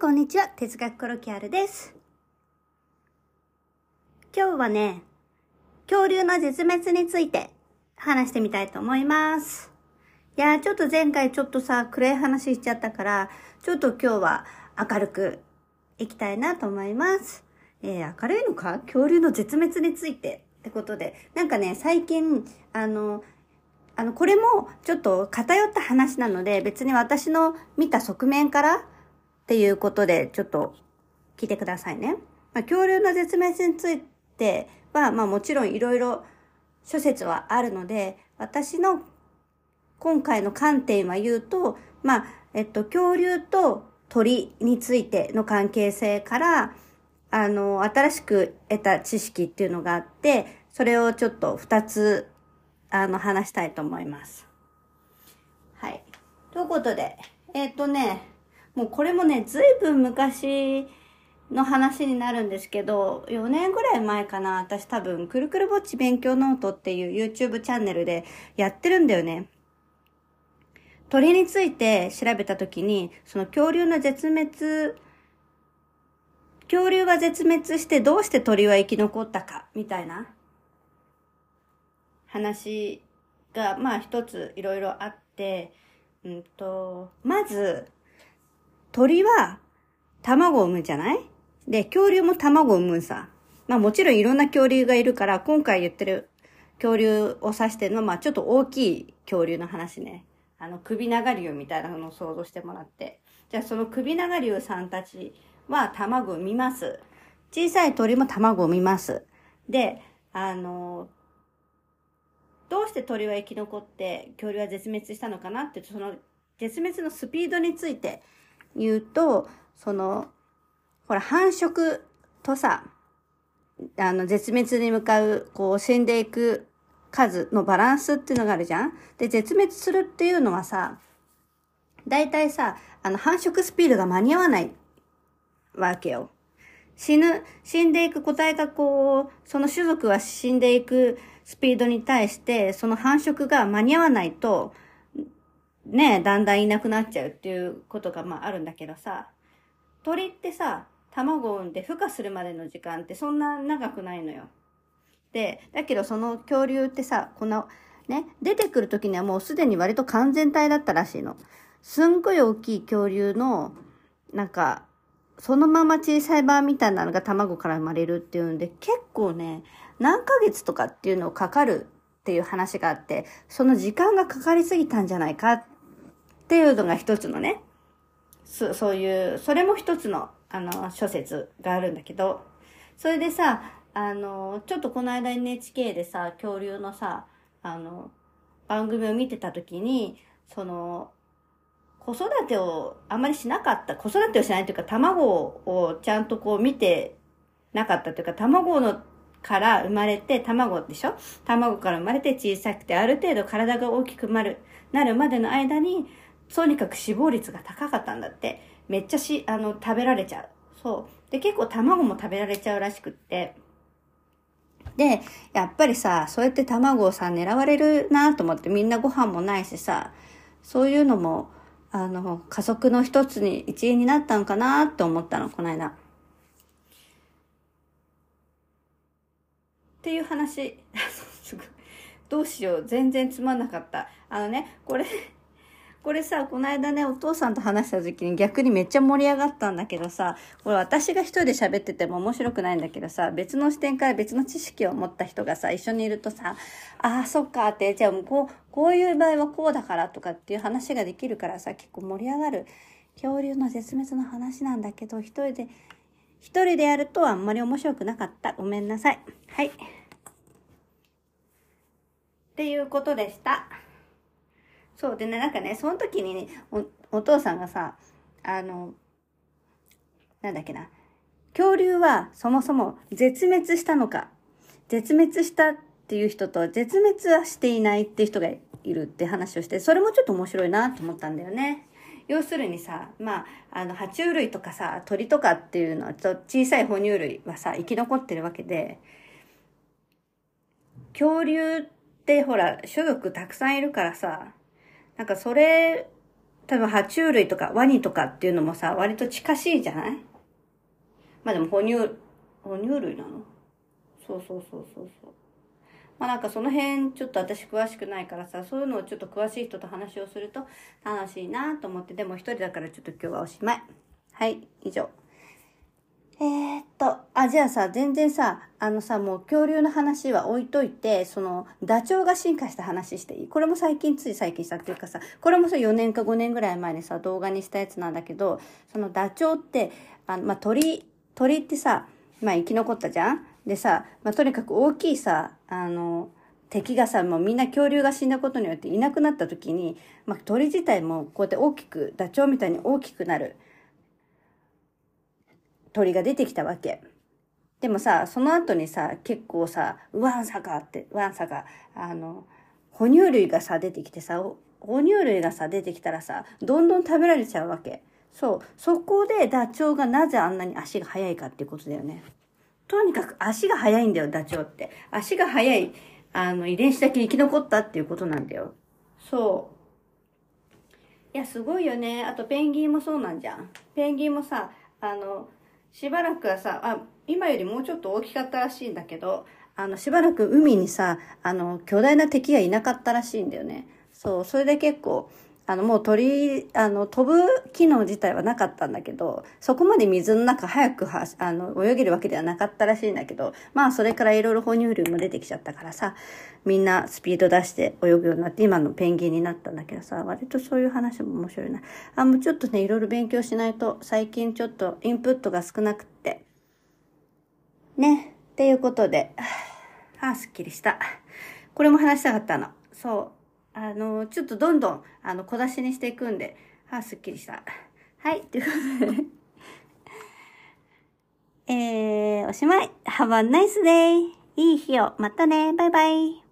こんにちは。哲学コロキャルです。今日はね、恐竜の絶滅について話してみたいと思います。いやー、ちょっと前回ちょっとさ、暗い話しちゃったから、ちょっと今日は明るくいきたいなと思います。えー、明るいのか？恐竜の絶滅についてってことで、なんかね、最近、あの、あの、これもちょっと偏った話なので、別に私の見た側面からっていうことで、ちょっと聞いてくださいね。まあ、恐竜の絶滅については、まあもちろんいろいろ諸説はあるので、私の今回の観点は言うと、まあ、えっと、恐竜と鳥についての関係性から、あの、新しく得た知識っていうのがあって、それをちょっと二つ、あの、話したいと思います。はい。ということで、えっ、とね、もうこれもね、ずいぶん昔の話になるんですけど、4年ぐらい前かな、私多分、くるくるぼっち勉強ノートっていう YouTube チャンネルでやってるんだよね。鳥について調べたときに、その恐竜の絶滅、恐竜が絶滅してどうして鳥は生き残ったか、みたいな話が、まあ一ついろいろあって、うんと、まず、鳥は卵を産むじゃない？で、恐竜も卵を産むさ。まあもちろんいろんな恐竜がいるから、今回言ってる恐竜を指してるのは、まあちょっと大きい恐竜の話ね。あの、首長竜みたいなのを想像してもらって。じゃあその首長竜さんたちは卵を産みます。小さい鳥も卵を産みます。で、あの、どうして鳥は生き残って恐竜は絶滅したのかなって、その絶滅のスピードについて言うと、その、ほら、繁殖とさ、あの、絶滅に向かう、こう、死んでいく数のバランスっていうのがあるじゃん？で、絶滅するっていうのはさ、大体さ、あの、繁殖スピードが間に合わないわけよ。死ぬ、死んでいく個体がこう、その種族は死んでいくスピードに対して、その繁殖が間に合わないと、ねだんだんいなくなっちゃうっていうことがまああるんだけどさ、鳥ってさ、卵を産んで孵化するまでの時間ってそんな長くないのよ。で、だけどその恐竜ってさ、この、ね、出てくる時にはもうすでに割と完全体だったらしいの。すんごい大きい恐竜の、なんか、そのまま小さい版みたいなのが卵から生まれるっていうんで、結構ね、何ヶ月とかっていうのをかかるっていう話があって、その時間がかかりすぎたんじゃないかっっていうのが一つのね、そそういう、それも一つの、あの、諸説があるんだけど、それでさ、あの、ちょっとこの間 NHK でさ、恐竜のさ、あの、番組を見てた時に、その、子育てをあまりしなかった、子育てをしないというか、卵をちゃんとこう見てなかったというか、卵のから生まれて、卵でしょ？卵から生まれて小さくて、ある程度体が大きくなる、なるまでの間に、とにかく死亡率が高かったんだって。めっちゃし、あの、食べられちゃう。そう。で、結構卵も食べられちゃうらしくって。で、やっぱりさ、そうやって卵をさ、狙われるなと思って、みんなご飯もないしさ、そういうのも、あの、加速の一つに、一員になったのかなって思ったの、この間。っていう話。どうしよう。全然つまんなかった。あのね、これ、これさ、この間ね、お父さんと話した時に逆にめっちゃ盛り上がったんだけどさ、これ私が一人で喋ってても面白くないんだけどさ、別の視点から別の知識を持った人がさ、一緒にいるとさ、ああ、そっかって、じゃあもうこう、こういう場合はこうだからとかっていう話ができるからさ、結構盛り上がる恐竜の絶滅の話なんだけど、一人で、一人でやるとあんまり面白くなかった。ごめんなさい。はい。っていうことでした。そうでね、なんかね、その時にね、お、お父さんがさ、あの、なんだっけな、恐竜はそもそも絶滅したのか、絶滅したっていう人と絶滅はしていないって人がいるって話をして、それもちょっと面白いなと思ったんだよね。要するにさ、まあ、あの、爬虫類とかさ、鳥とかっていうのは、ちょ小さい哺乳類はさ、生き残ってるわけで、恐竜ってほら、種族たくさんいるからさ、なんかそれ多分爬虫類とかワニとかっていうのもさ、割と近しいじゃない？まあでも哺乳、哺乳類なの？そうそうそうそうそう。まあなんかその辺ちょっと私詳しくないからさ、そういうのをちょっと詳しい人と話をすると楽しいなと思って、でも一人だからちょっと今日はおしまい。はい、以上。えー、っと、あ、じゃあさ、全然さ、あのさ、もう恐竜の話は置いといて、その、ダチョウが進化した話していい？これも最近、つい最近したっていうかさ、これもさ、4年か5年ぐらい前にさ、動画にしたやつなんだけど、そのダチョウって、あの、まあ、鳥、鳥ってさ、まあ、生き残ったじゃん？でさ、まあ、とにかく大きいさ、あの、敵がさ、もうみんな恐竜が死んだことによっていなくなった時に、まあ、鳥自体もこうやって大きく、ダチョウみたいに大きくなる。鳥が出てきたわけ。でもさ、その後にさ、結構さ、ワンサカって、ワンサカ、あの、哺乳類がさ、出てきてさ、哺乳類がさ、出てきたらさ、どんどん食べられちゃうわけ。そう。そこでダチョウがなぜあんなに足が速いかっていうことだよね。とにかく足が速いんだよ、ダチョウって。足が速い、あの、遺伝子だけ生き残ったっていうことなんだよ。そう。いや、すごいよね。あと、ペンギンもそうなんじゃん。ペンギンもさ、あの、しばらくはさ、あ、今よりもうちょっと大きかったらしいんだけど、あの、しばらく海にさ、あの、巨大な敵がいなかったらしいんだよね。そう、それで結構、あの、もう鳥、あの、飛ぶ機能自体はなかったんだけど、そこまで水の中早くは、あの、泳げるわけではなかったらしいんだけど、まあ、それからいろいろ哺乳類も出てきちゃったからさ、みんなスピード出して泳ぐようになって、今のペンギンになったんだけどさ、割とそういう話も面白いな。あ、もうちょっとね、いろいろ勉強しないと、最近ちょっとインプットが少なくって。ね。っていうことで、あ、すっきりした。これも話したかったの。そう。あの、ちょっとどんどん、あの、小出しにしていくんで、あ、すっきりした。はい、ということでえー、おしまい。Have a nice day! いい日を。またね。バイバイ。